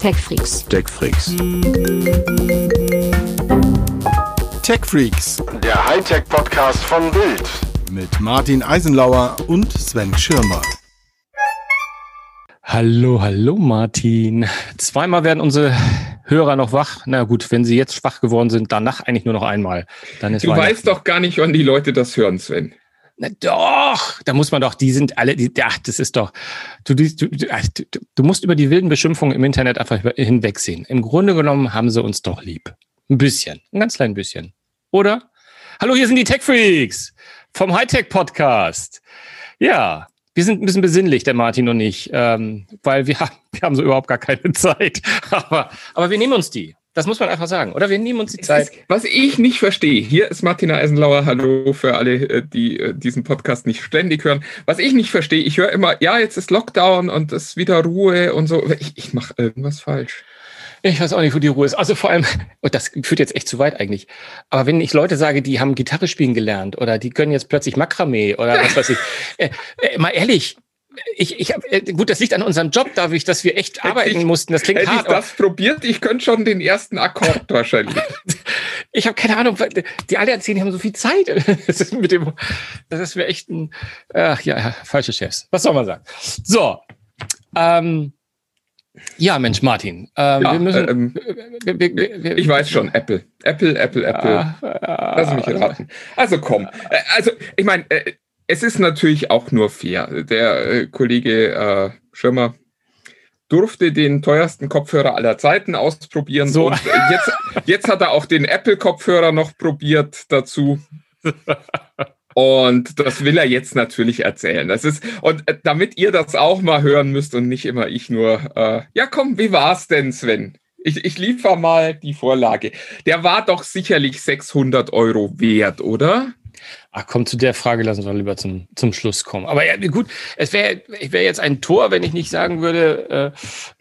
TechFreaks. TechFreaks. TechFreaks. Der Hightech-Podcast von Bild. Mit Martin Eisenlauer und Sven Schirmer. Hallo, hallo Martin. Zweimal werden unsere Hörer noch wach. Na gut, wenn sie jetzt schwach geworden sind, danach eigentlich nur noch einmal. Dann ist du weißt doch gar nicht, wann die Leute das hören, Sven. Na doch, da muss man doch, die sind alle, die, ach, das ist doch, du, du, du, du musst über die wilden Beschimpfungen im Internet einfach hinwegsehen. Im Grunde genommen haben sie uns doch lieb. Ein bisschen, ein ganz klein bisschen. Oder? Hallo, hier sind die Tech Freaks vom Hightech Podcast. Ja, wir sind ein bisschen besinnlich, der Martin und ich, ähm, weil wir, wir haben so überhaupt gar keine Zeit. Aber, aber wir nehmen uns die. Das muss man einfach sagen. Oder wir nehmen uns die Zeit. Was ich nicht verstehe, hier ist Martina Eisenlauer, hallo für alle, äh, die äh, diesen Podcast nicht ständig hören. Was ich nicht verstehe, ich höre immer, ja, jetzt ist Lockdown und es ist wieder Ruhe und so. Ich, ich mache irgendwas falsch. Ich weiß auch nicht, wo die Ruhe ist. Also vor allem, und das führt jetzt echt zu weit eigentlich. Aber wenn ich Leute sage, die haben Gitarre spielen gelernt oder die können jetzt plötzlich Makramee oder was weiß ich. Äh, äh, mal ehrlich, ich, ich hab, äh, gut, das liegt an unserem Job, dadurch, dass wir echt arbeiten ich, mussten. Das klingt hätte hart. Ich das probiert, ich könnte schon den ersten Akkord wahrscheinlich. ich habe keine Ahnung, die alle erzählen, die haben so viel Zeit. Das ist mit dem, das ist mir echt ein, ach ja, falsche Chefs. Was soll man sagen? So, ähm, ja, Mensch, Martin. Ähm, ja, wir müssen, ähm, wir, wir, wir, ich weiß schon, Apple. Apple, Apple, Apple. Ah, Lass mich raten. Also komm. Äh, also, ich meine, äh, es ist natürlich auch nur fair. Der äh, Kollege äh, Schirmer durfte den teuersten Kopfhörer aller Zeiten ausprobieren. So. Und jetzt, jetzt hat er auch den Apple-Kopfhörer noch probiert dazu. Und das will er jetzt natürlich erzählen. Das ist, und äh, damit ihr das auch mal hören müsst und nicht immer ich nur, äh, ja komm, wie war's denn, Sven? Ich, ich liefere mal die Vorlage. Der war doch sicherlich 600 Euro wert, oder? Ach komm, zu der Frage lassen wir lieber zum, zum Schluss kommen. Aber ja, gut, es wäre wär jetzt ein Tor, wenn ich nicht sagen würde,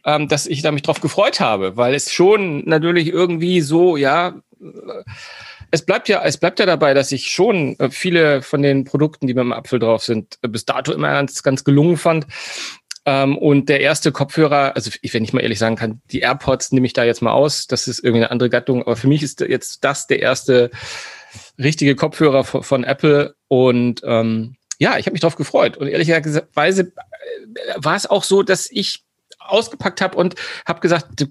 äh, ähm, dass ich da mich drauf gefreut habe, weil es schon natürlich irgendwie so, ja, äh, es bleibt ja, es bleibt ja dabei, dass ich schon äh, viele von den Produkten, die dem Apfel drauf sind, äh, bis dato immer ganz, ganz gelungen fand. Ähm, und der erste Kopfhörer, also ich, wenn ich mal ehrlich sagen kann, die AirPods nehme ich da jetzt mal aus. Das ist irgendwie eine andere Gattung. Aber für mich ist jetzt das der erste richtige Kopfhörer von, von Apple und ähm, ja, ich habe mich darauf gefreut. Und ehrlicherweise äh, war es auch so, dass ich ausgepackt habe und habe gesagt, du,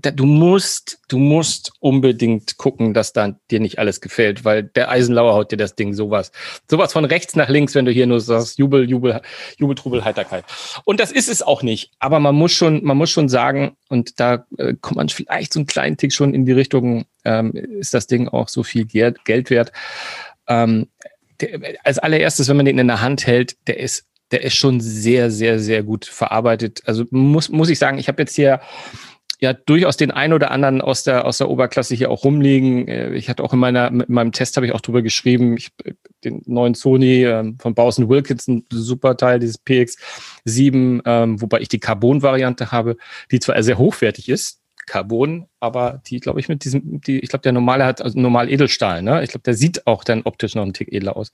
du, musst, du musst unbedingt gucken, dass da dir nicht alles gefällt, weil der Eisenlauer haut dir das Ding sowas, sowas von rechts nach links, wenn du hier nur sagst, Jubel, Jubel, Jubel, Trubel, Heiterkeit. Und das ist es auch nicht. Aber man muss schon, man muss schon sagen, und da äh, kommt man vielleicht so einen kleinen Tick schon in die Richtung, ähm, ist das Ding auch so viel Geld, Geld wert. Ähm, der, als allererstes, wenn man den in der Hand hält, der ist der ist schon sehr, sehr, sehr gut verarbeitet. Also muss, muss ich sagen, ich habe jetzt hier ja durchaus den einen oder anderen aus der aus der Oberklasse hier auch rumliegen. Äh, ich hatte auch in meiner in meinem Test habe ich auch drüber geschrieben, ich, den neuen Sony ähm, von Bowson Wilkins, ein super Teil dieses PX7, ähm, wobei ich die Carbon-Variante habe, die zwar sehr hochwertig ist, Carbon, aber die, glaube ich, mit diesem, die, ich glaube, der normale hat also normal Edelstahl, ne? Ich glaube, der sieht auch dann optisch noch einen Tick edler aus.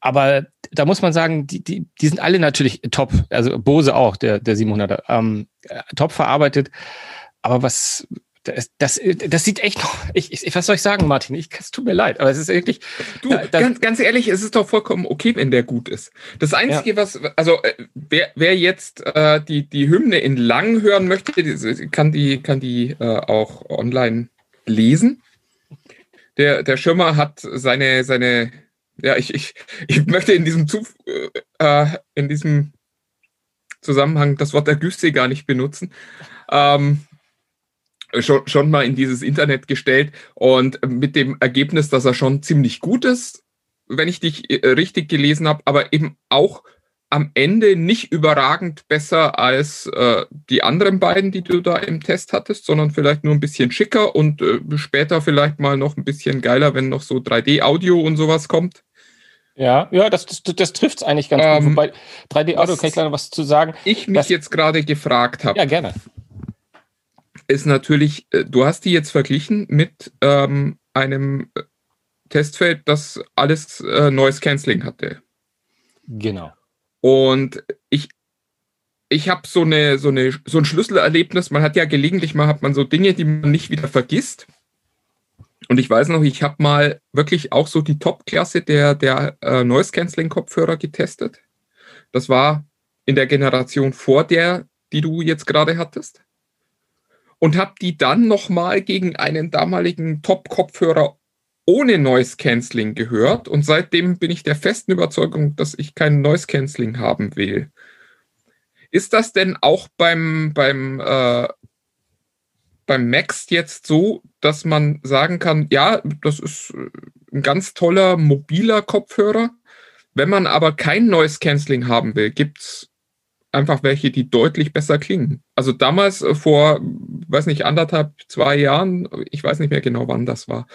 Aber da muss man sagen, die, die, die sind alle natürlich top. Also Bose auch, der, der 700er, ähm, top verarbeitet. Aber was, das, das, das sieht echt noch, ich, ich, was soll ich sagen, Martin? Ich, es tut mir leid, aber es ist wirklich. Du, da, ganz, ganz ehrlich, es ist doch vollkommen okay, wenn der gut ist. Das Einzige, ja. was, also äh, wer, wer jetzt äh, die, die Hymne in lang hören möchte, kann die, kann die äh, auch online lesen. Der, der Schirmer hat seine, seine ja, ich, ich, ich möchte in diesem, Zuf äh, in diesem Zusammenhang das Wort Ergüsse gar nicht benutzen. Ähm, schon, schon mal in dieses Internet gestellt und mit dem Ergebnis, dass er schon ziemlich gut ist, wenn ich dich äh, richtig gelesen habe, aber eben auch am Ende nicht überragend besser als äh, die anderen beiden, die du da im Test hattest, sondern vielleicht nur ein bisschen schicker und äh, später vielleicht mal noch ein bisschen geiler, wenn noch so 3D-Audio und sowas kommt. Ja, ja, das, das, das trifft es eigentlich ganz ähm, gut. Wobei 3D-Audio kann ich leider was zu sagen. Ich mich jetzt gerade gefragt habe. Ja, gerne. Ist natürlich, äh, du hast die jetzt verglichen mit ähm, einem äh, Testfeld, das alles äh, Noise Cancelling hatte. Genau. Und ich, ich habe so eine, so eine, so ein Schlüsselerlebnis. Man hat ja gelegentlich mal hat man so Dinge, die man nicht wieder vergisst. Und ich weiß noch, ich habe mal wirklich auch so die Top-Klasse der, der äh, Noise-Canceling-Kopfhörer getestet. Das war in der Generation vor der, die du jetzt gerade hattest. Und habe die dann nochmal gegen einen damaligen Top-Kopfhörer ohne Noise Cancelling gehört. Und seitdem bin ich der festen Überzeugung, dass ich kein Noise Cancelling haben will. Ist das denn auch beim, beim, äh, beim Max jetzt so, dass man sagen kann, ja, das ist ein ganz toller mobiler Kopfhörer. Wenn man aber kein Noise Cancelling haben will, gibt es einfach welche, die deutlich besser klingen. Also damals äh, vor, weiß nicht, anderthalb, zwei Jahren, ich weiß nicht mehr genau, wann das war,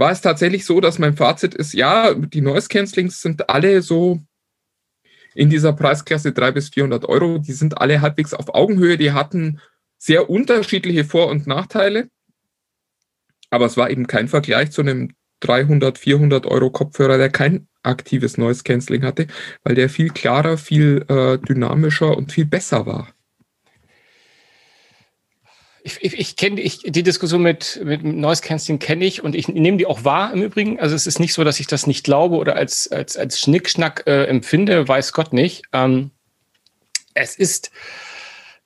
war es tatsächlich so, dass mein Fazit ist, ja, die Noise Cancellings sind alle so in dieser Preisklasse 300 bis 400 Euro. Die sind alle halbwegs auf Augenhöhe. Die hatten sehr unterschiedliche Vor- und Nachteile. Aber es war eben kein Vergleich zu einem 300, 400 Euro Kopfhörer, der kein aktives Noise Cancelling hatte, weil der viel klarer, viel äh, dynamischer und viel besser war. Ich, ich, ich kenne ich, die Diskussion mit, mit Noise Cancelling kenne ich und ich nehme die auch wahr im Übrigen. Also es ist nicht so, dass ich das nicht glaube oder als, als, als Schnickschnack äh, empfinde, weiß Gott nicht. Ähm, es ist,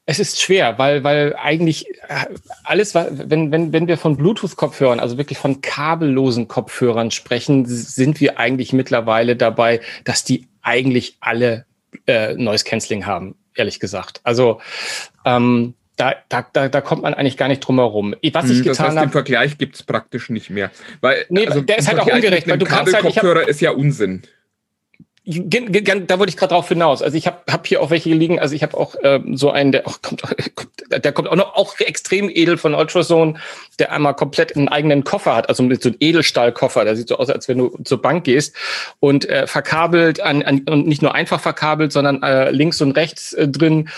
es ist schwer, weil, weil eigentlich äh, alles, wenn, wenn, wenn wir von Bluetooth-Kopfhörern, also wirklich von kabellosen Kopfhörern sprechen, sind wir eigentlich mittlerweile dabei, dass die eigentlich alle äh, Noise Cancelling haben, ehrlich gesagt. Also ähm, da, da, da, da kommt man eigentlich gar nicht drum herum. Was ich hm, das getan heißt, habe. Den Vergleich gibt es praktisch nicht mehr. Weil, nee, also der ist halt auch ungerecht, weil du kannst halt. Kopfhörer ist ja Unsinn. Da wollte ich gerade drauf hinaus. Also ich habe hab hier auch welche liegen. Also ich habe auch ähm, so einen, der auch kommt, der kommt auch noch auch extrem edel von Ultrasound, der einmal komplett einen eigenen Koffer hat, also mit so einem Edelstahlkoffer. Der sieht so aus, als wenn du zur Bank gehst und äh, verkabelt an, an und nicht nur einfach verkabelt, sondern äh, links und rechts äh, drin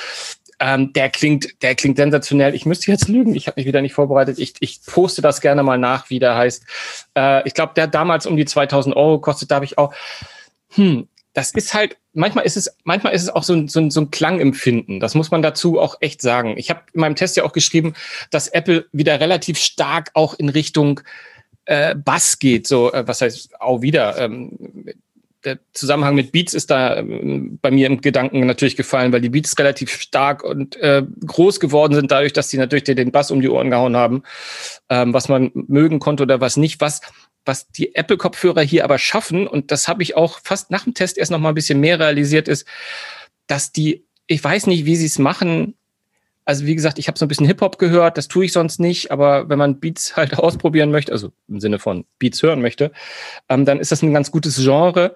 ähm, der klingt, der klingt sensationell. Ich müsste jetzt lügen, ich habe mich wieder nicht vorbereitet. Ich, ich poste das gerne mal nach, wie der heißt. Äh, ich glaube, der hat damals um die 2000 Euro gekostet. Da habe ich auch, hm, das ist halt, manchmal ist es, manchmal ist es auch so ein, so ein, so ein Klangempfinden. Das muss man dazu auch echt sagen. Ich habe in meinem Test ja auch geschrieben, dass Apple wieder relativ stark auch in Richtung äh, Bass geht. So, äh, was heißt auch wieder? Ähm, der Zusammenhang mit Beats ist da ähm, bei mir im Gedanken natürlich gefallen, weil die Beats relativ stark und äh, groß geworden sind, dadurch, dass die natürlich den Bass um die Ohren gehauen haben, ähm, was man mögen konnte oder was nicht, was was die Apple-Kopfhörer hier aber schaffen, und das habe ich auch fast nach dem Test erst noch mal ein bisschen mehr realisiert, ist, dass die, ich weiß nicht, wie sie es machen, also wie gesagt, ich habe so ein bisschen Hip-Hop gehört, das tue ich sonst nicht, aber wenn man Beats halt ausprobieren möchte, also im Sinne von Beats hören möchte, ähm, dann ist das ein ganz gutes Genre.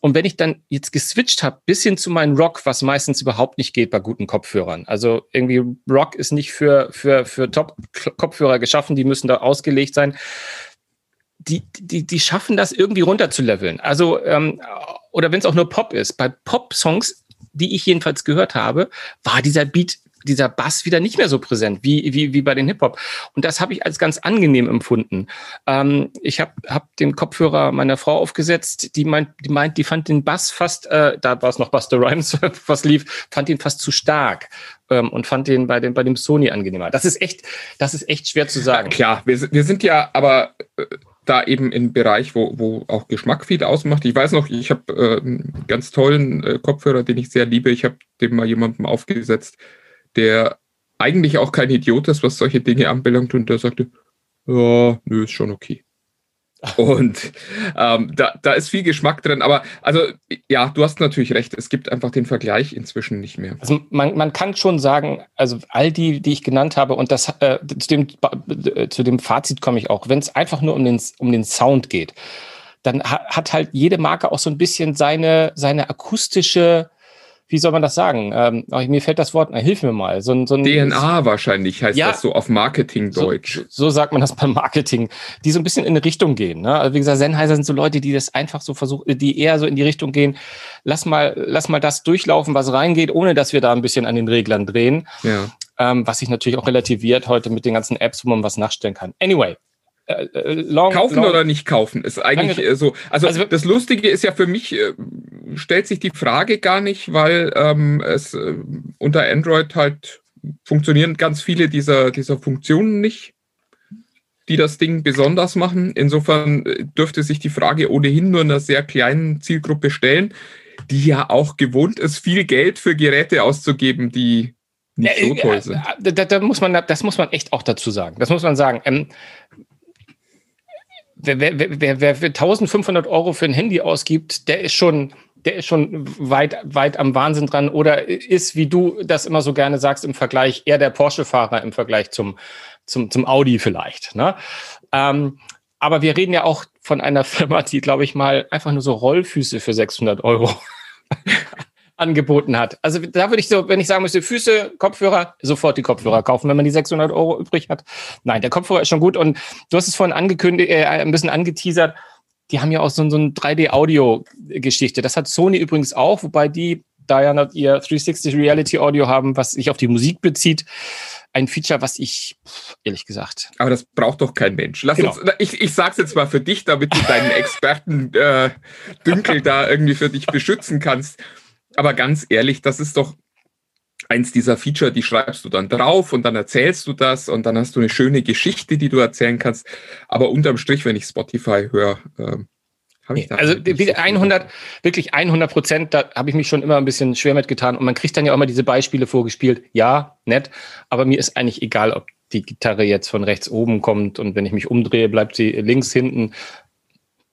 Und wenn ich dann jetzt geswitcht habe, bis hin zu meinem Rock, was meistens überhaupt nicht geht bei guten Kopfhörern. Also irgendwie Rock ist nicht für, für, für Top-Kopfhörer geschaffen, die müssen da ausgelegt sein. Die, die, die schaffen das irgendwie runterzuleveln. Also, ähm, oder wenn es auch nur Pop ist. Bei Pop-Songs, die ich jedenfalls gehört habe, war dieser Beat dieser Bass wieder nicht mehr so präsent wie, wie, wie bei den Hip-Hop. Und das habe ich als ganz angenehm empfunden. Ähm, ich habe hab den Kopfhörer meiner Frau aufgesetzt, die meint, die meint, die fand den Bass fast, äh, da war es noch Buster Rhymes, was lief, fand ihn fast zu stark ähm, und fand den bei dem, bei dem Sony angenehmer. Das ist echt, das ist echt schwer zu sagen. Klar, wir, wir sind ja aber äh, da eben im Bereich, wo, wo auch Geschmack viel ausmacht. Ich weiß noch, ich habe äh, einen ganz tollen äh, Kopfhörer, den ich sehr liebe. Ich habe dem mal jemandem aufgesetzt, der eigentlich auch kein Idiot ist, was solche Dinge anbelangt, und der sagte, ja, nö, ist schon okay. Und ähm, da, da ist viel Geschmack drin. Aber also, ja, du hast natürlich recht, es gibt einfach den Vergleich inzwischen nicht mehr. Also man, man kann schon sagen, also all die, die ich genannt habe, und das äh, zu, dem, äh, zu dem Fazit komme ich auch, wenn es einfach nur um den, um den Sound geht, dann hat halt jede Marke auch so ein bisschen seine, seine akustische wie soll man das sagen? Ähm, mir fällt das Wort, na, hilf mir mal. So, so ein, DNA wahrscheinlich heißt ja, das so auf Marketing-Deutsch. So, so, sagt man das beim Marketing, die so ein bisschen in eine Richtung gehen. Ne? Also wie gesagt, Sennheiser sind so Leute, die das einfach so versuchen, die eher so in die Richtung gehen, lass mal, lass mal das durchlaufen, was reingeht, ohne dass wir da ein bisschen an den Reglern drehen. Ja. Ähm, was sich natürlich auch relativiert heute mit den ganzen Apps, wo man was nachstellen kann. Anyway, äh, long, kaufen long, oder nicht kaufen ist eigentlich lange, so. Also, also, das Lustige ist ja für mich, äh, stellt sich die Frage gar nicht, weil ähm, es äh, unter Android halt funktionieren ganz viele dieser, dieser Funktionen nicht, die das Ding besonders machen. Insofern äh, dürfte sich die Frage ohnehin nur einer sehr kleinen Zielgruppe stellen, die ja auch gewohnt ist, viel Geld für Geräte auszugeben, die nicht so toll sind. Da, da, muss man, das muss man echt auch dazu sagen. Das muss man sagen. Ähm, wer, wer, wer, wer, wer 1500 Euro für ein Handy ausgibt, der ist schon, der ist schon weit, weit am Wahnsinn dran oder ist, wie du das immer so gerne sagst, im Vergleich eher der Porsche-Fahrer im Vergleich zum, zum, zum Audi vielleicht. Ne? Ähm, aber wir reden ja auch von einer Firma, die, glaube ich mal, einfach nur so Rollfüße für 600 Euro angeboten hat. Also da würde ich so, wenn ich sagen müsste, Füße, Kopfhörer, sofort die Kopfhörer kaufen, wenn man die 600 Euro übrig hat. Nein, der Kopfhörer ist schon gut und du hast es vorhin angekündigt, äh, ein bisschen angeteasert. Die haben ja auch so, so eine 3D-Audio-Geschichte. Das hat Sony übrigens auch, wobei die da ja noch ihr 360 Reality Audio haben, was sich auf die Musik bezieht. Ein Feature, was ich, ehrlich gesagt. Aber das braucht doch kein Mensch. Lass genau. uns, ich, ich sag's jetzt mal für dich, damit du deinen Experten äh, Dünkel da irgendwie für dich beschützen kannst. Aber ganz ehrlich, das ist doch eins dieser Feature, die schreibst du dann drauf und dann erzählst du das und dann hast du eine schöne Geschichte, die du erzählen kannst. Aber unterm Strich, wenn ich Spotify höre, äh, habe ich da. Also 100, wirklich 100 Prozent, da habe ich mich schon immer ein bisschen schwer mitgetan. Und man kriegt dann ja auch immer diese Beispiele vorgespielt. Ja, nett, aber mir ist eigentlich egal, ob die Gitarre jetzt von rechts oben kommt und wenn ich mich umdrehe, bleibt sie links hinten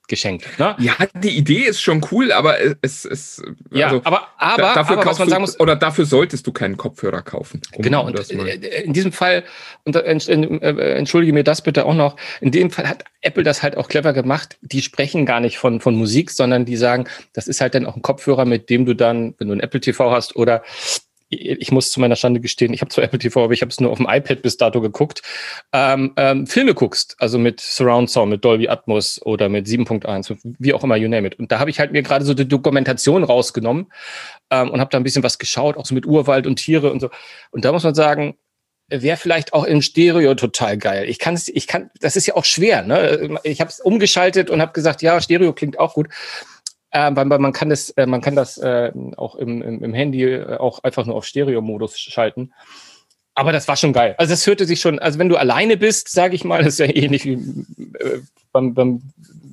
geschenkt. Ne? Ja, die Idee ist schon cool, aber es ist. Ja, also, aber, aber, dafür aber was man sagen muss. Oder dafür solltest du keinen Kopfhörer kaufen. Um genau, und äh, in diesem Fall, und äh, äh, entschuldige mir das bitte auch noch, in dem Fall hat Apple das halt auch clever gemacht. Die sprechen gar nicht von, von Musik, sondern die sagen, das ist halt dann auch ein Kopfhörer, mit dem du dann, wenn du ein Apple TV hast oder ich muss zu meiner Schande gestehen, ich habe zwar Apple TV, aber ich habe es nur auf dem iPad bis dato geguckt, ähm, ähm, Filme guckst, also mit Surround Sound, mit Dolby Atmos oder mit 7.1, wie auch immer, you name it. Und da habe ich halt mir gerade so die Dokumentation rausgenommen ähm, und habe da ein bisschen was geschaut, auch so mit Urwald und Tiere und so. Und da muss man sagen, wäre vielleicht auch in Stereo total geil. Ich kann ich kann, das ist ja auch schwer. Ne? Ich habe es umgeschaltet und habe gesagt, ja, Stereo klingt auch gut. Äh, weil, weil man kann das, äh, man kann das äh, auch im, im, im Handy äh, auch einfach nur auf Stereo-Modus schalten. Aber das war schon geil. Also das hörte sich schon, also wenn du alleine bist, sage ich mal, das ist ja ähnlich wie äh, beim, beim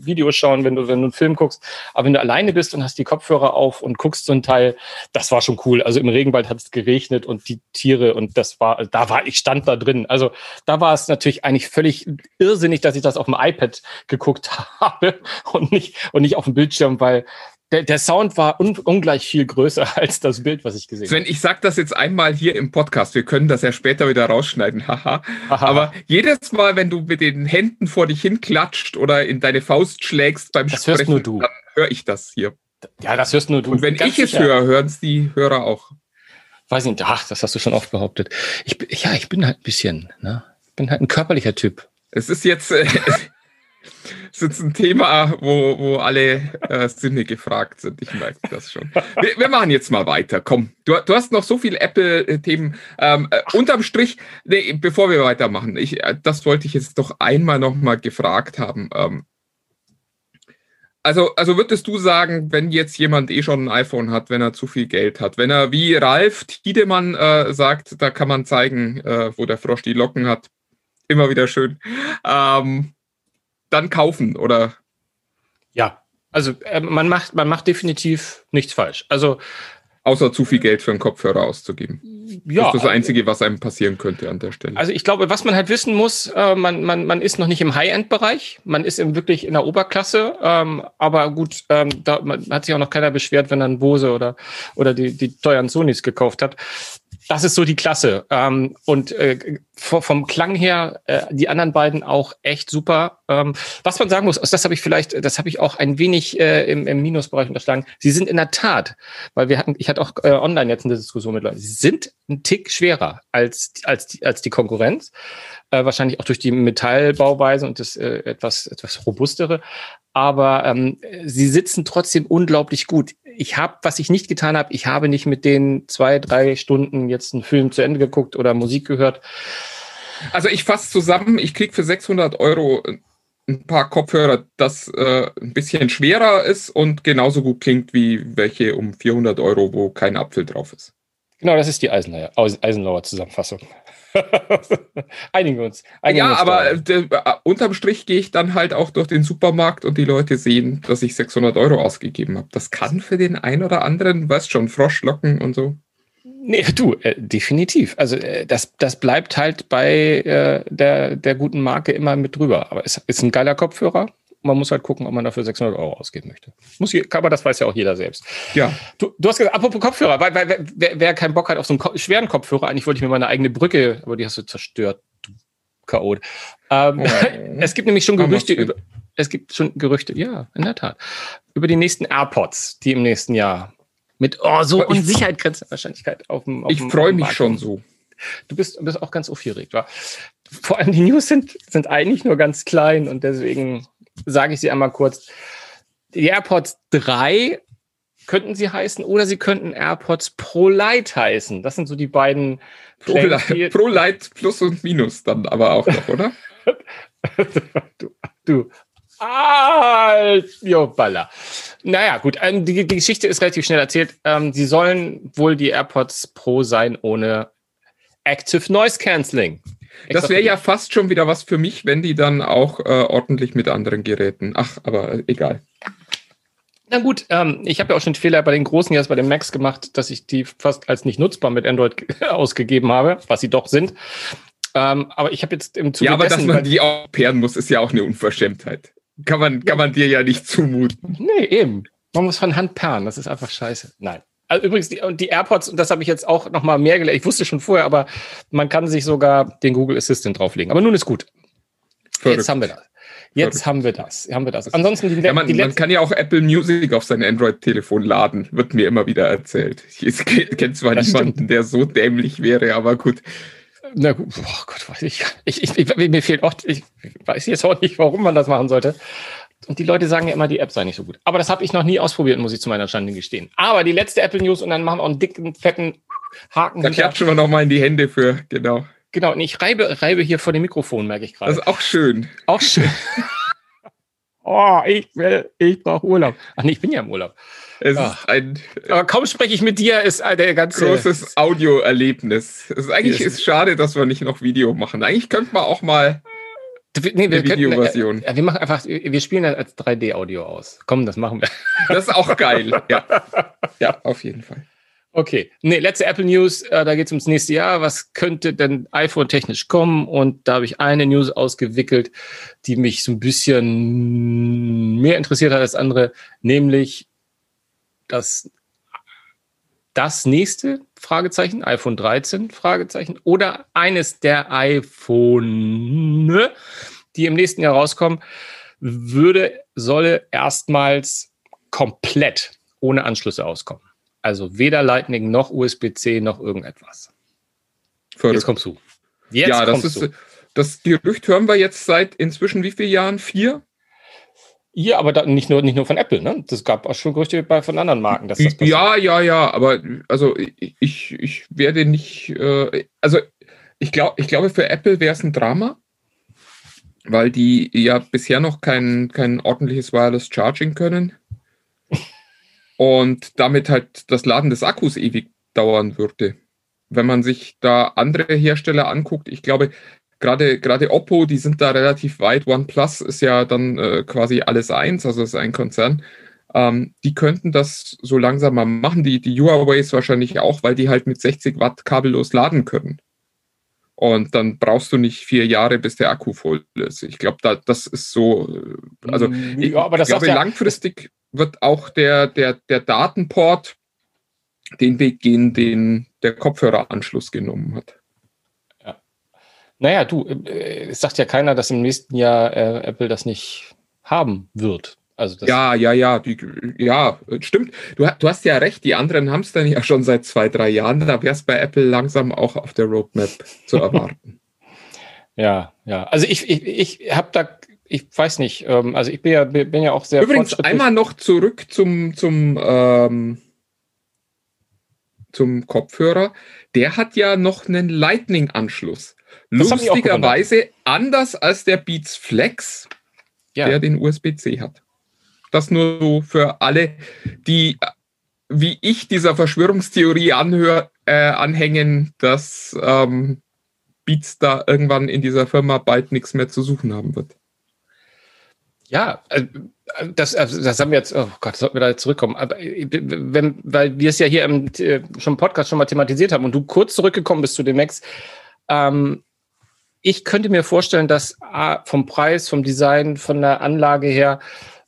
Videos schauen, wenn du, wenn du einen Film guckst. Aber wenn du alleine bist und hast die Kopfhörer auf und guckst so ein Teil, das war schon cool. Also im Regenwald hat es geregnet und die Tiere und das war, da war ich stand da drin. Also da war es natürlich eigentlich völlig irrsinnig, dass ich das auf dem iPad geguckt habe und nicht, und nicht auf dem Bildschirm, weil der, der Sound war un, ungleich viel größer als das Bild, was ich gesehen habe. Sven, ich sag das jetzt einmal hier im Podcast. Wir können das ja später wieder rausschneiden. Haha. Aber jedes Mal, wenn du mit den Händen vor dich hin klatscht oder in deine Faust schlägst beim das Sprechen, nur du. dann höre ich das hier. Ja, das hörst nur du. Und wenn ich sicher. es höre, hören es die Hörer auch. Weiß nicht, ach, das hast du schon oft behauptet. Ich, ja, ich bin halt ein bisschen, ne? Ich bin halt ein körperlicher Typ. Es ist jetzt, äh, ist jetzt ein Thema, wo, wo alle äh, Sinne gefragt sind. Ich merke das schon. Wir, wir, machen jetzt mal weiter. Komm, du, du hast noch so viele Apple-Themen. Ähm, äh, unterm Strich, nee, bevor wir weitermachen, ich, äh, das wollte ich jetzt doch einmal noch mal gefragt haben. Ähm, also, also würdest du sagen, wenn jetzt jemand eh schon ein iPhone hat, wenn er zu viel Geld hat, wenn er wie Ralf Tiedemann äh, sagt, da kann man zeigen, äh, wo der Frosch die Locken hat, immer wieder schön. Ähm, dann kaufen, oder? Ja, also äh, man macht, man macht definitiv nichts falsch. Also Außer zu viel Geld für einen Kopfhörer auszugeben. Ja. Das ist das Einzige, was einem passieren könnte an der Stelle. Also ich glaube, was man halt wissen muss, äh, man, man, man ist noch nicht im High-End-Bereich, man ist im, wirklich in der Oberklasse, ähm, aber gut, ähm, da man, hat sich auch noch keiner beschwert, wenn er einen Bose oder, oder die, die teuren Sonys gekauft hat das ist so die Klasse. Ähm, und äh, vom Klang her, äh, die anderen beiden auch echt super. Ähm, was man sagen muss, das habe ich vielleicht, das habe ich auch ein wenig äh, im, im Minusbereich unterschlagen. Sie sind in der Tat, weil wir hatten, ich hatte auch äh, online jetzt eine Diskussion mit Leuten, sie sind ein Tick schwerer als, als, die, als die Konkurrenz. Äh, wahrscheinlich auch durch die Metallbauweise und das äh, etwas, etwas robustere aber ähm, sie sitzen trotzdem unglaublich gut. Ich habe, was ich nicht getan habe, ich habe nicht mit den zwei, drei Stunden jetzt einen Film zu Ende geguckt oder Musik gehört. Also ich fasse zusammen, ich krieg für 600 Euro ein paar Kopfhörer, das äh, ein bisschen schwerer ist und genauso gut klingt wie welche um 400 Euro, wo kein Apfel drauf ist. Genau, das ist die Eisenlauer, Eisenlauer Zusammenfassung. einigen wir uns. Einigen ja, uns aber äh, unterm Strich gehe ich dann halt auch durch den Supermarkt und die Leute sehen, dass ich 600 Euro ausgegeben habe. Das kann für den einen oder anderen, weißt schon, Froschlocken und so. Nee, du, äh, definitiv. Also äh, das, das bleibt halt bei äh, der, der guten Marke immer mit drüber. Aber es ist ein geiler Kopfhörer. Man muss halt gucken, ob man dafür 600 Euro ausgeben möchte. Muss, aber das weiß ja auch jeder selbst. Ja. Du, du hast gesagt, apropos Kopfhörer, weil, weil wer, wer keinen Bock hat auf so einen Ko schweren Kopfhörer, eigentlich wollte ich mir meine eigene Brücke, aber die hast du zerstört, du Chaot. Ähm, oh. es gibt nämlich schon Gerüchte über, es gibt schon Gerüchte, ja, in der Tat, über die nächsten AirPods, die im nächsten Jahr mit oh, so Unsicherheit grenzender Wahrscheinlichkeit auf dem. Auf ich freue mich schon so. Du bist, bist auch ganz aufgeregt, wa? Vor allem die News sind, sind eigentlich nur ganz klein und deswegen sage ich sie einmal kurz. Die AirPods 3 könnten sie heißen oder sie könnten AirPods Pro Lite heißen. Das sind so die beiden. Pro, Lite, Pro Lite Plus und Minus dann aber auch noch, oder? du, du. Ah, jo, Baller. Naja, gut, ähm, die, die, Geschichte ist relativ schnell erzählt. Ähm, sie sollen wohl die AirPods Pro sein ohne Active Noise Cancelling. Das wäre ja fast schon wieder was für mich, wenn die dann auch äh, ordentlich mit anderen Geräten. Ach, aber äh, egal. Na gut, ähm, ich habe ja auch schon Fehler bei den großen jetzt bei den Macs gemacht, dass ich die fast als nicht nutzbar mit Android ausgegeben habe, was sie doch sind. Ähm, aber ich habe jetzt im Zuge Ja, aber dessen, dass man die auch pairen muss, ist ja auch eine Unverschämtheit. Kann man, kann man dir ja nicht zumuten. Nee, eben. Man muss von Hand perren, das ist einfach scheiße. Nein. Also übrigens, die, die AirPods, und das habe ich jetzt auch noch mal mehr gelernt. Ich wusste schon vorher, aber man kann sich sogar den Google Assistant drauflegen. Aber nun ist gut. Verrückt. Jetzt haben wir das. Jetzt Verrückt. haben wir das. Haben wir das. Ansonsten die, ja, man, die man kann ja auch Apple Music auf sein Android-Telefon laden, wird mir immer wieder erzählt. Ich kenne zwar das niemanden, stimmt. der so dämlich wäre, aber gut. Na gut, oh Gott, weiß ich. Ich, ich, ich. Mir fehlt auch, ich weiß jetzt auch nicht, warum man das machen sollte. Und die Leute sagen ja immer, die App sei nicht so gut. Aber das habe ich noch nie ausprobiert, muss ich zu meiner Schande gestehen. Aber die letzte Apple News und dann machen wir auch einen dicken, fetten Haken. Da klatschen wir nochmal in die Hände für, genau. Genau, und ich reibe, reibe hier vor dem Mikrofon, merke ich gerade. Das ist auch schön. Auch schön. oh, ich will, ich brauche Urlaub. Ach nee, ich bin ja im Urlaub. Es Ach. ist ein. Aber kaum spreche ich mit dir, ist der ganze. Großes Audioerlebnis. Es ist eigentlich ist schade, dass wir nicht noch Video machen. Eigentlich könnten wir auch mal Nee, wir, Videoversion. Könnten, äh, wir machen einfach, wir spielen das als 3D-Audio aus. Komm, das machen wir. Das ist auch geil. ja. ja, auf jeden Fall. Okay. Nee, letzte Apple News, äh, da geht es ums nächste Jahr. Was könnte denn iPhone technisch kommen? Und da habe ich eine News ausgewickelt, die mich so ein bisschen mehr interessiert hat als andere, nämlich das, das nächste Fragezeichen, iPhone 13, Fragezeichen, oder eines der iPhone, die im nächsten Jahr rauskommen, würde, solle erstmals komplett ohne Anschlüsse auskommen. Also weder Lightning noch USB-C noch irgendetwas. Verrückt. Jetzt kommst du. Jetzt ja, das ist, du. das Gerücht hören wir jetzt seit inzwischen wie vielen Jahren? Vier? Ja, aber da, nicht, nur, nicht nur von Apple, ne? Das gab auch schon Gerüchte bei, von anderen Marken. Dass das ja, ja, ja, aber also ich, ich werde nicht, äh, also ich, glaub, ich glaube, für Apple wäre es ein Drama, weil die ja bisher noch kein, kein ordentliches Wireless Charging können und damit halt das Laden des Akkus ewig dauern würde. Wenn man sich da andere Hersteller anguckt, ich glaube, gerade gerade Oppo, die sind da relativ weit. OnePlus ist ja dann äh, quasi alles eins, also ist ein Konzern. Ähm, die könnten das so langsam mal machen. Die, die Huawei's wahrscheinlich auch, weil die halt mit 60 Watt kabellos laden können. Und dann brauchst du nicht vier Jahre, bis der Akku voll ist. Ich glaube, da, das ist so. Äh, also, mm, ich, ja, ich glaube, ja, langfristig wird auch der, der, der Datenport den Weg gehen, den der Kopfhöreranschluss genommen hat. Naja, du, äh, es sagt ja keiner, dass im nächsten Jahr äh, Apple das nicht haben wird. Also ja, ja, ja, die, ja, stimmt. Du, du, hast ja recht, die anderen haben es dann ja schon seit zwei, drei Jahren. Da wäre es bei Apple langsam auch auf der Roadmap zu erwarten. ja, ja. Also ich, ich, ich habe da, ich weiß nicht, ähm, also ich bin ja, bin ja auch sehr. Übrigens einmal noch zurück zum, zum, ähm, zum Kopfhörer. Der hat ja noch einen Lightning-Anschluss. Lustigerweise anders als der Beats Flex ja. der den USB-C hat. Das nur so für alle, die wie ich dieser Verschwörungstheorie anhör, äh, anhängen, dass ähm, Beats da irgendwann in dieser Firma bald nichts mehr zu suchen haben wird. Ja, äh, das, also das haben wir jetzt, oh Gott, sollten wir da jetzt zurückkommen. Aber äh, wenn, weil wir es ja hier im äh, schon Podcast schon mal thematisiert haben und du kurz zurückgekommen bist zu den Macs, ähm, ich könnte mir vorstellen, dass vom Preis, vom Design, von der Anlage her,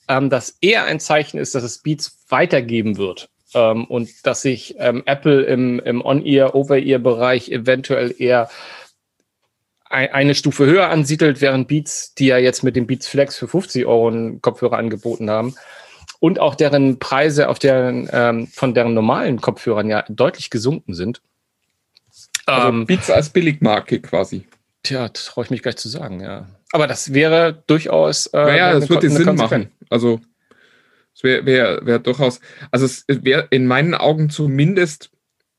ähm, das eher ein Zeichen ist, dass es Beats weitergeben wird. Ähm, und dass sich ähm, Apple im, im On-Ear, Over-Ear-Bereich eventuell eher ein, eine Stufe höher ansiedelt, während Beats, die ja jetzt mit dem Beats Flex für 50 Euro einen Kopfhörer angeboten haben, und auch deren Preise auf deren, ähm, von deren normalen Kopfhörern ja deutlich gesunken sind. Also ähm, Beats als Billigmarke quasi. Tja, das traue ich mich gleich zu sagen, ja. Aber das wäre durchaus. Äh, naja, das würde Sinn machen. Also es wäre wär, wär durchaus, also es wäre in meinen Augen zumindest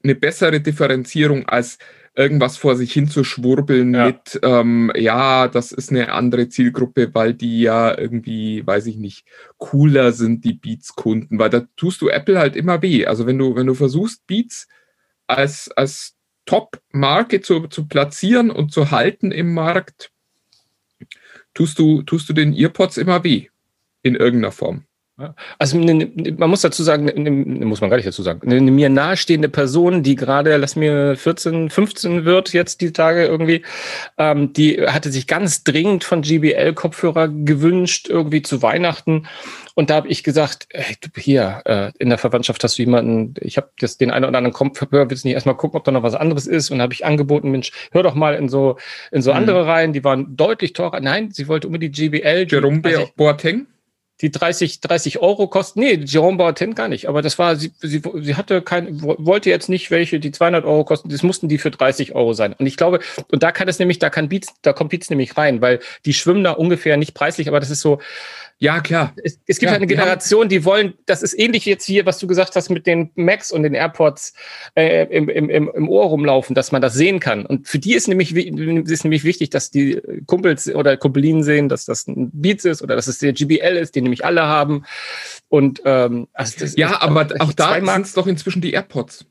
eine bessere Differenzierung als irgendwas vor sich hin zu schwurbeln ja. mit, ähm, ja, das ist eine andere Zielgruppe, weil die ja irgendwie, weiß ich nicht, cooler sind, die Beats-Kunden, weil da tust du Apple halt immer weh. Also wenn du, wenn du versuchst, Beats als, als Top-Marke zu, zu platzieren und zu halten im Markt, tust du, tust du den Earpods immer weh in irgendeiner Form. Also ne, ne, man muss dazu sagen, ne, muss man gar nicht dazu sagen, eine mir nahestehende Person, die gerade, lass mir 14, 15 wird jetzt die Tage irgendwie, ähm, die hatte sich ganz dringend von GBL-Kopfhörer gewünscht, irgendwie zu Weihnachten. Und da habe ich gesagt, hey, hier, äh, in der Verwandtschaft hast du jemanden, ich habe jetzt den einen oder anderen Kopfhörer, willst du nicht erstmal gucken, ob da noch was anderes ist? Und habe ich angeboten, Mensch, hör doch mal in so, in so mhm. andere Reihen, die waren deutlich teurer. Nein, sie wollte unbedingt GBL. Jerome also, Boateng? Die 30, 30 Euro kosten. Nee, Jerome Boateng gar nicht. Aber das war, sie, sie, sie hatte kein, wollte jetzt nicht welche, die 200 Euro kosten. Das mussten die für 30 Euro sein. Und ich glaube, und da kann es nämlich, da kann Beats, da kommt Beats nämlich rein, weil die schwimmen da ungefähr nicht preislich, aber das ist so, ja, klar. Es, es gibt ja, halt eine Generation, die wollen, das ist ähnlich jetzt hier, was du gesagt hast mit den Macs und den AirPods äh, im, im, im Ohr rumlaufen, dass man das sehen kann. Und für die ist nämlich, ist nämlich wichtig, dass die Kumpels oder Kumpelinen sehen, dass das ein Beats ist oder dass es der GBL ist, den nämlich alle haben. Und ähm, also das ja, aber auch da sind es doch inzwischen die AirPods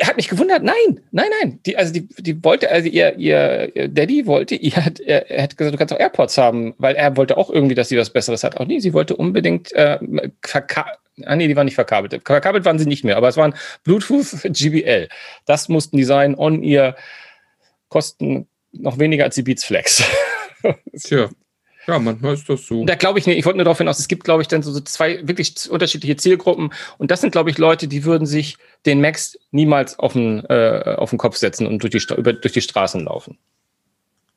er hat mich gewundert, nein, nein, nein. Die, also die, die wollte, also ihr, ihr Daddy wollte, ihr hat, er, hat gesagt, du kannst auch AirPods haben, weil er wollte auch irgendwie, dass sie was Besseres hat. Auch nee, sie wollte unbedingt äh, Ah, nee, die waren nicht verkabelt. Verkabelt waren sie nicht mehr, aber es waren Bluetooth GBL. Das mussten die sein, on ihr kosten noch weniger als die Beats Flex. Tja. Ja, manchmal ist das so. Da glaube ich, nee, ich wollte nur darauf hinaus, es gibt, glaube ich, dann so, zwei wirklich unterschiedliche Zielgruppen. Und das sind, glaube ich, Leute, die würden sich den Max niemals auf den, äh, auf den Kopf setzen und durch die, über, durch die Straßen laufen.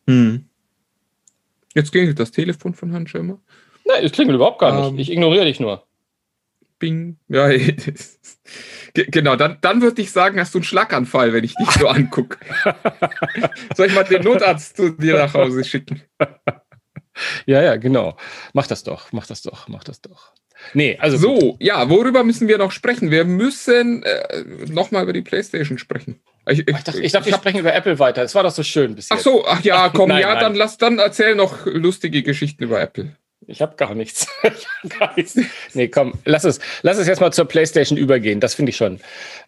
Hm. Jetzt klingelt das Telefon von Herrn Schirmer. Nein, es klingelt überhaupt gar nicht. Ähm. ich ignoriere dich nur. Bing. Ja, genau, dann, dann würde ich sagen, hast du einen Schlaganfall, wenn ich dich so angucke. Soll ich mal den Notarzt zu dir nach Hause schicken? Ja, ja, genau. Mach das doch, mach das doch, mach das doch. Nee, also. So, gut. ja, worüber müssen wir noch sprechen? Wir müssen äh, nochmal über die PlayStation sprechen. Ich, ich, ich dachte, ich, dachte, wir sprechen über Apple weiter. Das war doch so schön bis jetzt. Ach so, ach ja, komm, nein, ja, nein. dann lass dann erzähl noch lustige Geschichten über Apple. Ich habe gar nichts. hab gar nichts. Nee, komm, lass es, lass es jetzt mal zur PlayStation übergehen. Das finde ich schon,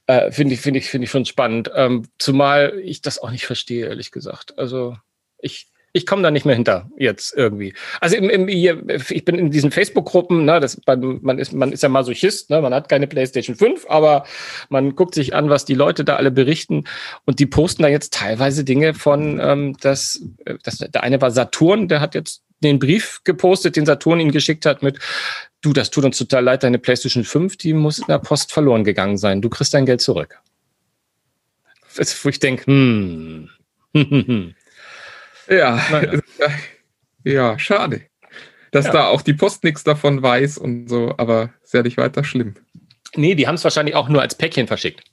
äh, finde ich, finde ich, finde ich schon spannend. Ähm, zumal ich das auch nicht verstehe, ehrlich gesagt. Also ich, ich komme da nicht mehr hinter jetzt irgendwie. Also im, im, hier, ich bin in diesen Facebook-Gruppen, ne, das, man, ist, man ist ja Masochist, ne, man hat keine PlayStation 5, aber man guckt sich an, was die Leute da alle berichten und die posten da jetzt teilweise Dinge von, ähm, dass, dass der eine war Saturn, der hat jetzt den Brief gepostet, den Saturn ihn geschickt hat mit, du, das tut uns total leid, deine PlayStation 5, die muss in der Post verloren gegangen sein, du kriegst dein Geld zurück. Wo ich denke, hm. Ja, naja. ja, schade. Dass ja. da auch die Post nichts davon weiß und so, aber ist ja nicht weiter schlimm. Nee, die haben es wahrscheinlich auch nur als Päckchen verschickt.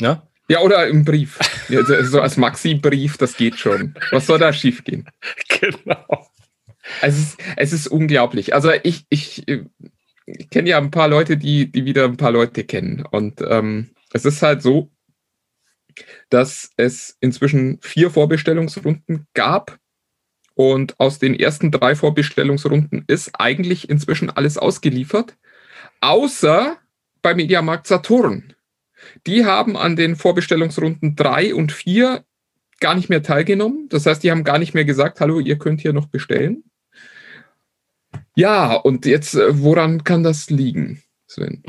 Ne? Ja, oder im Brief. Ja, so als Maxi-Brief, das geht schon. Was soll da schief gehen? Genau. Es ist, es ist unglaublich. Also ich, ich, ich kenne ja ein paar Leute, die, die wieder ein paar Leute kennen. Und ähm, es ist halt so, dass es inzwischen vier Vorbestellungsrunden gab Und aus den ersten drei Vorbestellungsrunden ist eigentlich inzwischen alles ausgeliefert, außer bei Mediamarkt Saturn. Die haben an den Vorbestellungsrunden drei und vier gar nicht mehr teilgenommen. Das heißt, die haben gar nicht mehr gesagt, hallo, ihr könnt hier noch bestellen. Ja, und jetzt, äh, woran kann das liegen, Sven?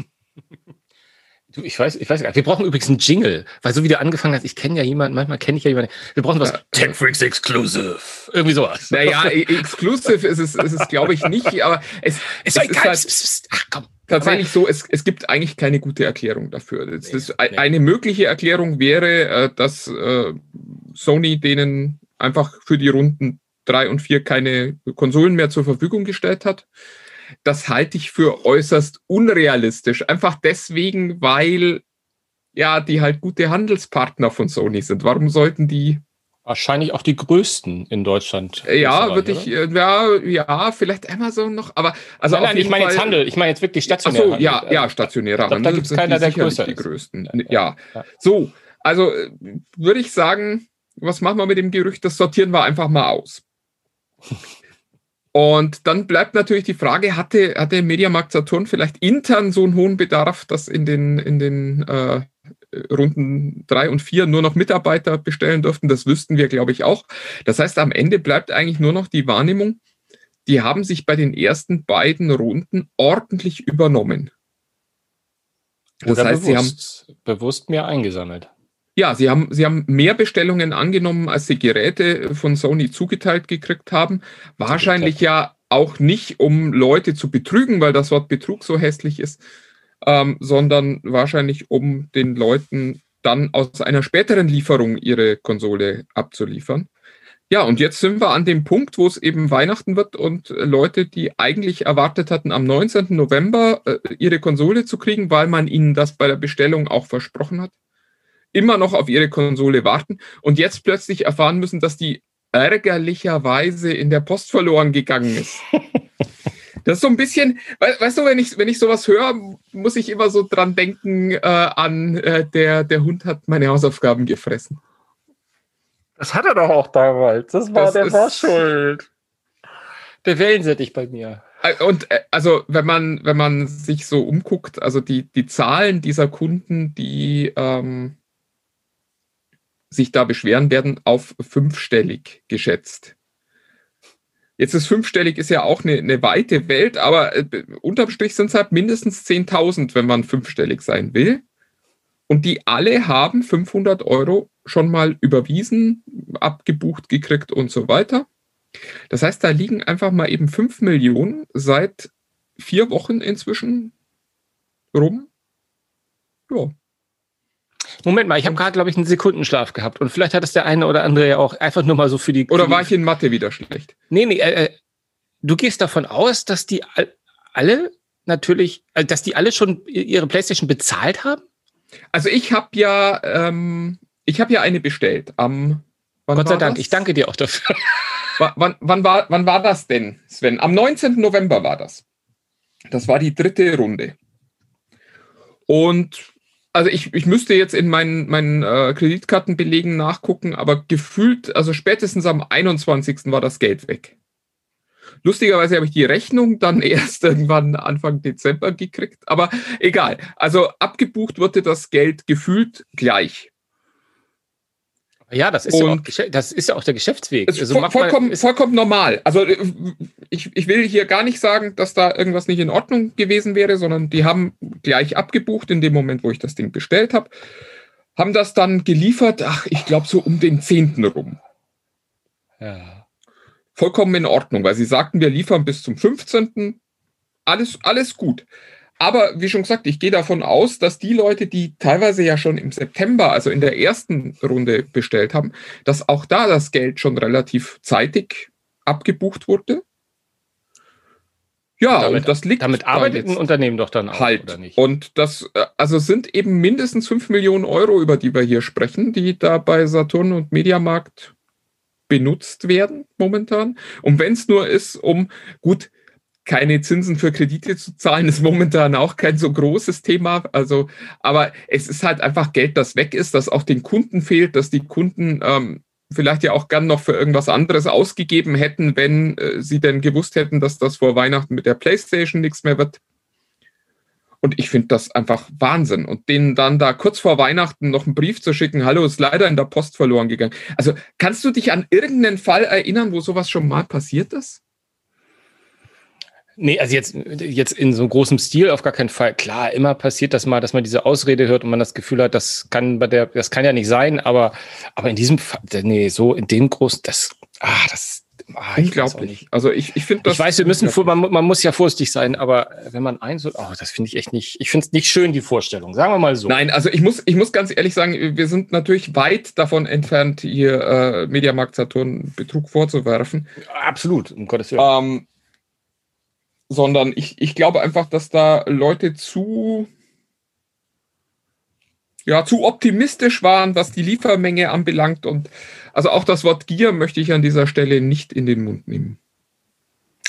Ich weiß, ich weiß gar nicht. Wir brauchen übrigens einen Jingle, weil so wie du angefangen hast, ich kenne ja jemanden, manchmal kenne ich ja jemanden. Wir brauchen was. Ja, Tech Freaks Exclusive. Irgendwie sowas. Naja, e- Exclusive ist es, ist es glaube ich, nicht, aber es, es, es ist halt Ach, komm. tatsächlich so, es, es gibt eigentlich keine gute Erklärung dafür. Das, das nee. Eine mögliche Erklärung wäre, äh, dass äh, Sony denen einfach für die Runden drei und vier keine Konsolen mehr zur Verfügung gestellt hat das halte ich für äußerst unrealistisch. Einfach deswegen, weil ja, die halt gute Handelspartner von Sony sind. Warum sollten die Wahrscheinlich auch die größten in Deutschland. Ja, würde ich, äh, ja, ja, vielleicht Amazon noch, aber also nein, nein, ich meine jetzt Handel, ich meine jetzt wirklich stationär. So, ja, ja, stationärer Handel. Da gibt es keiner, der größer die größten. Ja. ja. So, also äh, würde ich sagen, was machen wir mit dem Gerücht? Das sortieren wir einfach mal aus. Und dann bleibt natürlich die Frage, hatte, hatte Mediamarkt Saturn vielleicht intern so einen hohen Bedarf, dass in den, in den äh, Runden drei und vier nur noch Mitarbeiter bestellen durften? Das wüssten wir, glaube ich, auch. Das heißt, am Ende bleibt eigentlich nur noch die Wahrnehmung, die haben sich bei den ersten beiden Runden ordentlich übernommen. Das Oder heißt, bewusst, sie haben bewusst mehr eingesammelt. Ja, sie haben, sie haben mehr Bestellungen angenommen, als sie Geräte von Sony zugeteilt gekriegt haben. Wahrscheinlich ja auch nicht, um Leute zu betrügen, weil das Wort Betrug so hässlich ist, ähm, sondern wahrscheinlich, um den Leuten dann aus einer späteren Lieferung ihre Konsole abzuliefern. Ja, und jetzt sind wir an dem Punkt, wo es eben Weihnachten wird und Leute, die eigentlich erwartet hatten, am 19. November äh, ihre Konsole zu kriegen, weil man ihnen das bei der Bestellung auch versprochen hat, immer noch auf ihre Konsole warten und jetzt plötzlich erfahren müssen, dass die ärgerlicherweise in der Post verloren gegangen ist. Das ist so ein bisschen, weißt du, wenn ich, wenn ich sowas höre, muss ich immer so dran denken äh, an, äh, der, der Hund hat meine Hausaufgaben gefressen. Das hat er doch auch damals. Das war, das der war schuld. Der Wellensittich bei mir. Äh, und äh, also, wenn man, wenn man sich so umguckt, also die, die Zahlen dieser Kunden, die ähm, sich da beschweren, werden auf fünfstellig geschätzt. Jetzt ist fünfstellig ist ja auch eine, eine weite Welt, aber äh, unterm Strich sind es halt mindestens 10.000, wenn man fünfstellig sein will. Und die alle haben 500 Euro schon mal überwiesen, abgebucht gekriegt und so weiter. Das heißt, da liegen einfach mal eben 5 Millionen seit vier Wochen inzwischen rum. Ja, Moment mal, ich habe gerade, glaube ich, einen Sekundenschlaf gehabt. Und vielleicht hat es der eine oder andere ja auch einfach nur mal so für die. Oder war ich in Mathe wieder schlecht? Nee, nee, äh, äh du gehst davon aus, dass die alle natürlich, äh, dass die alle schon ihre PlayStation bezahlt haben? Also ich habe ja, ähm, ich habe ja eine bestellt am. Gott sei Dank, das? ich danke dir auch dafür. wann, wann, war, wann war das denn, Sven? Am 19. November war das. Das war die dritte Runde. Und also ich, ich müsste jetzt in meinen, meinen äh, Kreditkartenbelegen nachgucken, aber gefühlt, also spätestens am 21. war das Geld weg. Lustigerweise habe ich die Rechnung dann erst irgendwann Anfang Dezember gekriegt, aber egal. Also abgebucht wurde das Geld gefühlt gleich. Ja, das ist, ja auch, das ist ja auch der Geschäftsweg. Also voll, vollkommen, vollkommen normal. Also äh, ich, ich will hier gar nicht sagen, dass da irgendwas nicht in Ordnung gewesen wäre, sondern die haben gleich abgebucht in dem Moment, wo ich das Ding bestellt habe. Haben das dann geliefert, ach, ich glaube so um den 10. rum. Ja. Vollkommen in Ordnung, weil sie sagten, wir liefern bis zum 15. Alles, alles gut. Aber wie schon gesagt, ich gehe davon aus, dass die Leute, die teilweise ja schon im September, also in der ersten Runde bestellt haben, dass auch da das Geld schon relativ zeitig abgebucht wurde. Ja, damit, und das liegt. Damit arbeitet ein Unternehmen doch dann auch, halt. oder nicht? Und das, äh, also sind eben mindestens 5 Millionen Euro, über die wir hier sprechen, die da bei Saturn und Mediamarkt benutzt werden momentan. Und wenn es nur ist, um, gut, keine Zinsen für Kredite zu zahlen, ist momentan auch kein so großes Thema. Also, aber es ist halt einfach Geld, das weg ist, das auch den Kunden fehlt, dass die Kunden ähm, vielleicht ja auch gern noch für irgendwas anderes ausgegeben hätten, wenn äh, sie denn gewusst hätten, dass das vor Weihnachten mit der PlayStation nichts mehr wird. Und ich finde das einfach Wahnsinn. Und denen dann da kurz vor Weihnachten noch einen Brief zu schicken, hallo, ist leider in der Post verloren gegangen. Also kannst du dich an irgendeinen Fall erinnern, wo sowas schon mal passiert ist? Nee, also jetzt, jetzt in so großem Stil auf gar keinen Fall. Klar, immer passiert das mal, dass man diese Ausrede hört und man das Gefühl hat, das kann bei der, das kann ja nicht sein, aber, aber in diesem Fall, nee, so in dem großen, das, ah, das, ah, ich glaube nicht. Also ich, ich finde das. Ich weiß, wir müssen, vor, man, man muss ja vorsichtig sein, aber wenn man eins, oh, das finde ich echt nicht, ich finde es nicht schön, die Vorstellung, sagen wir mal so. Nein, also ich muss, ich muss ganz ehrlich sagen, wir sind natürlich weit davon entfernt, hier äh, Mediamarkt Saturn Betrug vorzuwerfen. Absolut, um Gottes Willen. Ähm, sondern ich, ich glaube einfach, dass da Leute zu, ja, zu optimistisch waren, was die Liefermenge anbelangt. Und also auch das Wort Gier möchte ich an dieser Stelle nicht in den Mund nehmen.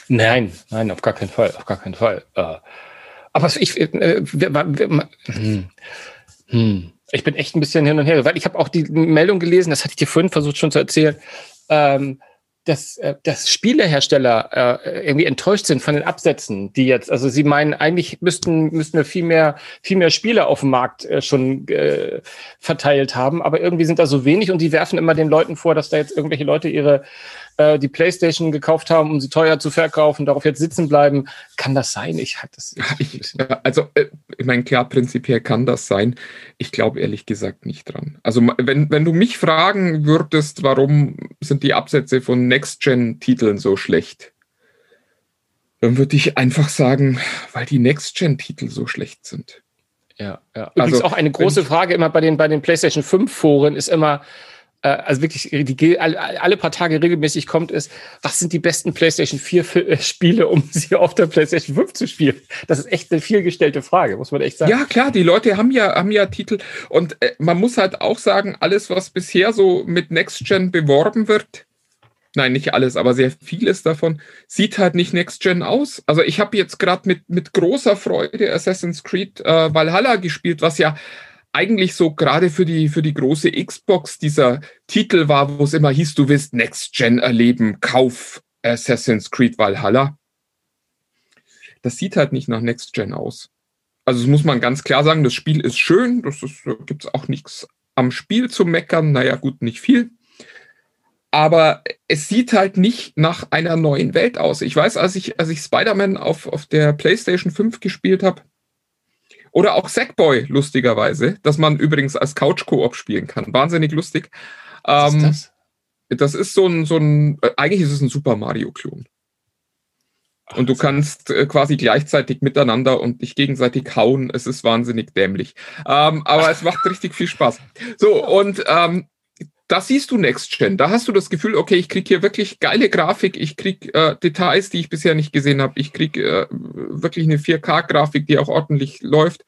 Nein, nein, auf gar keinen Fall, auf gar keinen Fall. Äh, aber ich, äh, hm, hm, ich bin echt ein bisschen hin und her, weil ich habe auch die Meldung gelesen, das hatte ich dir vorhin versucht schon zu erzählen. Ähm, dass, äh, dass Spielehersteller äh, irgendwie enttäuscht sind von den Absätzen, die jetzt, also sie meinen, eigentlich müssten, müssten wir viel mehr, viel mehr Spiele auf dem Markt äh, schon äh, verteilt haben, aber irgendwie sind da so wenig und die werfen immer den Leuten vor, dass da jetzt irgendwelche Leute ihre äh, die Playstation gekauft haben, um sie teuer zu verkaufen, darauf jetzt sitzen bleiben. Kann das sein? Ich hatte das. Ich, also, äh, ich meine, klar, prinzipiell kann das sein. Ich glaube ehrlich gesagt nicht dran. Also, wenn, wenn du mich fragen würdest, warum sind die Absätze von Next-Gen-Titeln so schlecht? Dann würde ich einfach sagen, weil die Next-Gen-Titel so schlecht sind. Ja, ja. Übrigens also, auch eine große Frage immer bei den, bei den PlayStation 5 Foren ist immer, also wirklich die, alle paar Tage regelmäßig kommt, ist, was sind die besten PlayStation 4 äh, Spiele, um sie auf der PlayStation 5 zu spielen? Das ist echt eine vielgestellte Frage, muss man echt sagen. Ja, klar, die Leute haben ja, haben ja Titel und äh, man muss halt auch sagen, alles, was bisher so mit Next Gen beworben wird, nein, nicht alles, aber sehr vieles davon, sieht halt nicht Next Gen aus. Also ich habe jetzt gerade mit, mit großer Freude Assassin's Creed äh, Valhalla gespielt, was ja eigentlich so gerade für die, für die große Xbox dieser Titel war, wo es immer hieß, du willst Next Gen erleben, kauf Assassin's Creed Valhalla. Das sieht halt nicht nach Next Gen aus. Also das muss man ganz klar sagen, das Spiel ist schön, das ist, gibt's auch nichts am Spiel zu meckern, naja gut, nicht viel. Aber es sieht halt nicht nach einer neuen Welt aus. Ich weiß, als ich, als ich Spider-Man auf, auf der PlayStation 5 gespielt habe, oder auch Sackboy, lustigerweise, dass man übrigens als Couch-Koop spielen kann. Wahnsinnig lustig. Was ähm, ist das? das ist so ein, so ein, äh, eigentlich ist es ein Super Mario-Klon. Und du kannst äh, quasi gleichzeitig miteinander und dich gegenseitig hauen. Es ist wahnsinnig dämlich. Ähm, aber es macht richtig viel Spaß. So, und ähm, da siehst du Next Gen. Da hast du das Gefühl, okay, ich kriege hier wirklich geile Grafik, ich kriege äh, Details, die ich bisher nicht gesehen habe, ich kriege äh, wirklich eine 4K-Grafik, die auch ordentlich läuft.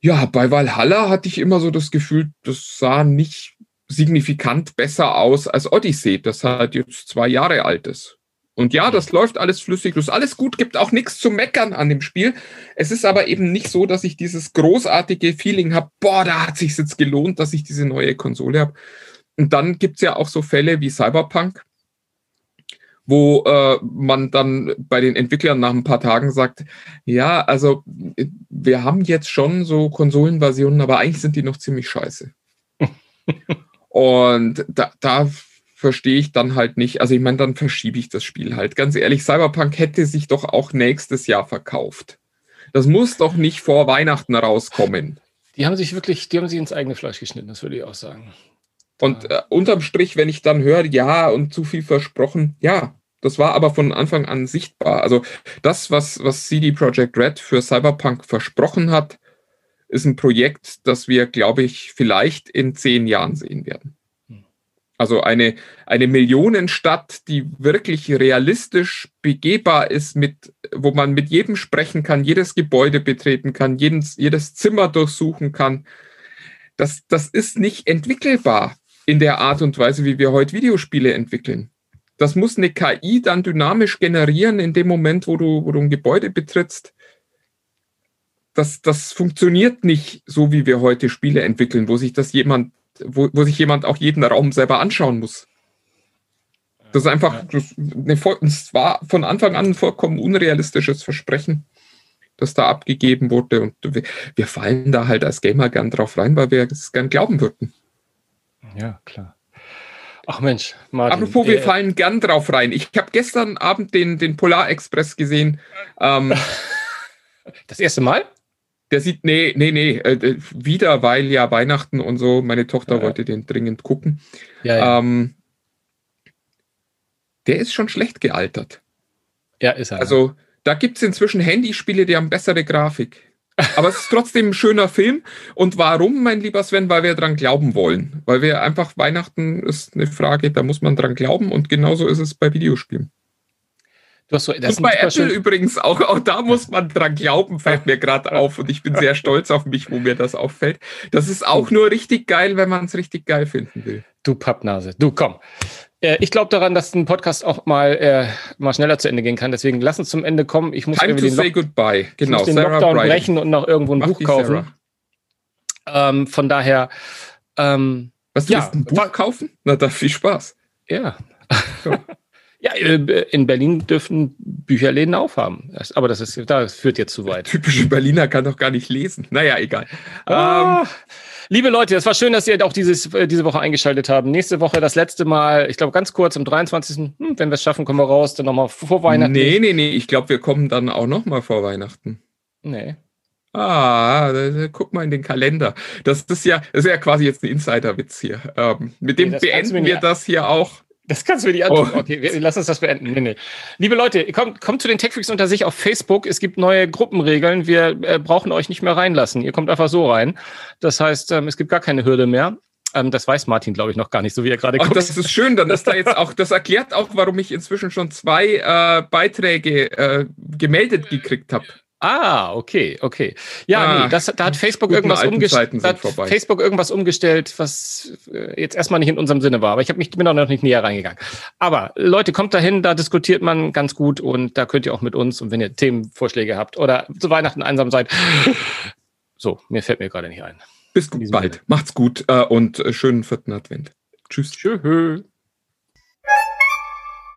Ja, bei Valhalla hatte ich immer so das Gefühl, das sah nicht signifikant besser aus als Odyssey, das halt jetzt zwei Jahre alt ist. Und ja, das läuft alles flüssig, das ist alles gut, gibt auch nichts zu meckern an dem Spiel. Es ist aber eben nicht so, dass ich dieses großartige Feeling habe, boah, da hat sich jetzt gelohnt, dass ich diese neue Konsole habe. Und dann gibt's ja auch so Fälle wie Cyberpunk, wo äh, man dann bei den Entwicklern nach ein paar Tagen sagt, ja, also wir haben jetzt schon so Konsolenversionen, aber eigentlich sind die noch ziemlich scheiße. Und da, da verstehe ich dann halt nicht. Also ich meine, dann verschiebe ich das Spiel halt. Ganz ehrlich, Cyberpunk hätte sich doch auch nächstes Jahr verkauft. Das muss doch nicht vor Weihnachten rauskommen. Die haben sich wirklich, die haben sich ins eigene Fleisch geschnitten, das würde ich auch sagen. Und äh, unterm Strich, wenn ich dann höre, ja, und zu viel versprochen, ja, das war aber von Anfang an sichtbar. Also das, was, was CD Projekt Red für Cyberpunk versprochen hat, ist ein Projekt, das wir, glaube ich, vielleicht in zehn Jahren sehen werden. Also eine, eine Millionenstadt, die wirklich realistisch begehbar ist, mit, wo man mit jedem sprechen kann, jedes Gebäude betreten kann, jedes, jedes Zimmer durchsuchen kann. Das, das ist nicht entwickelbar in der Art und Weise, wie wir heute Videospiele entwickeln. Das muss eine KI dann dynamisch generieren in dem Moment, wo du, wo du ein Gebäude betrittst. Das, das funktioniert nicht so, wie wir heute Spiele entwickeln, wo sich das jemand wo, wo sich jemand auch jeden Raum selber anschauen muss. Das ist einfach, das, eine, es war von Anfang an ein vollkommen unrealistisches Versprechen, das da abgegeben wurde. Und wir, wir fallen da halt als Gamer gern drauf rein, weil wir es gern glauben würden. Ja, klar. Ach Mensch, Martin. Apropos, wir äh, fallen gern drauf rein. Ich habe gestern Abend den, den Polar Express gesehen. Ähm, das erste Mal? Der sieht, nee, nee, nee, äh, wieder, weil ja Weihnachten und so, meine Tochter ja. wollte den dringend gucken. Ja, ja. Ähm, der ist schon schlecht gealtert. Ja, ist er. Also, da gibt es inzwischen Handyspiele, die haben bessere Grafik. Aber es ist trotzdem ein schöner Film. Und warum, mein lieber Sven? Weil wir dran glauben wollen. Weil wir einfach Weihnachten ist eine Frage, da muss man dran glauben. Und genauso ist es bei Videospielen. Du hast so, das und bei Apple übrigens auch, auch da muss man dran glauben, fällt mir gerade auf. Und ich bin sehr stolz auf mich, wo mir das auffällt. Das ist auch nur richtig geil, wenn man es richtig geil finden will. Du Pappnase. Du, komm. Äh, ich glaube daran, dass ein Podcast auch mal, äh, mal schneller zu Ende gehen kann. Deswegen lass uns zum Ende kommen. Ich muss Time to say goodbye. Genau, ich muss den Sarah Lockdown Bryan. brechen und noch irgendwo ein Mach Buch kaufen. Ähm, von daher. Ähm, Was, du ja, ein Buch kaufen? Na, da viel Spaß. Ja. Ja, äh, in Berlin dürfen Bücherläden aufhaben. Aber das ist, das führt jetzt zu weit. Typische Berliner kann doch gar nicht lesen. Naja, egal. Ah, ähm, liebe Leute, es war schön, dass ihr auch dieses, äh, diese Woche eingeschaltet habt. Nächste Woche das letzte Mal, ich glaube ganz kurz am 23. Hm, wenn wir es schaffen, kommen wir raus, dann nochmal vor Weihnachten. Nee, nee, nee, ich glaube, wir kommen dann auch nochmal vor Weihnachten. Nee. Ah, guck mal in den Kalender. Das ist ja, das ist ja quasi jetzt ein Insider-Witz hier. Ähm, mit dem nee, beenden wir das hier auch. Das kannst du mir nicht antun. Oh. Okay, wir, lass uns das beenden. Nee, nee. Liebe Leute, kommt, kommt zu den TechFreaks unter sich auf Facebook. Es gibt neue Gruppenregeln. Wir äh, brauchen euch nicht mehr reinlassen. Ihr kommt einfach so rein. Das heißt, ähm, es gibt gar keine Hürde mehr. Ähm, das weiß Martin, glaube ich, noch gar nicht, so wie er gerade guckt. Das ist schön, dann ist da jetzt auch, das erklärt auch, warum ich inzwischen schon zwei äh, Beiträge äh, gemeldet gekriegt habe. Ah, okay, okay. Ja, ah, nee, das, da hat Facebook irgendwas umgestellt. Facebook irgendwas umgestellt, was äh, jetzt erstmal nicht in unserem Sinne war. Aber ich habe mich bin auch noch nicht näher reingegangen. Aber Leute, kommt dahin, da diskutiert man ganz gut und da könnt ihr auch mit uns und wenn ihr Themenvorschläge habt oder zu Weihnachten einsam seid. So, mir fällt mir gerade nicht ein. Bis bald. Sinne. Macht's gut äh, und äh, schönen vierten Advent. Tschüss. Tschüss.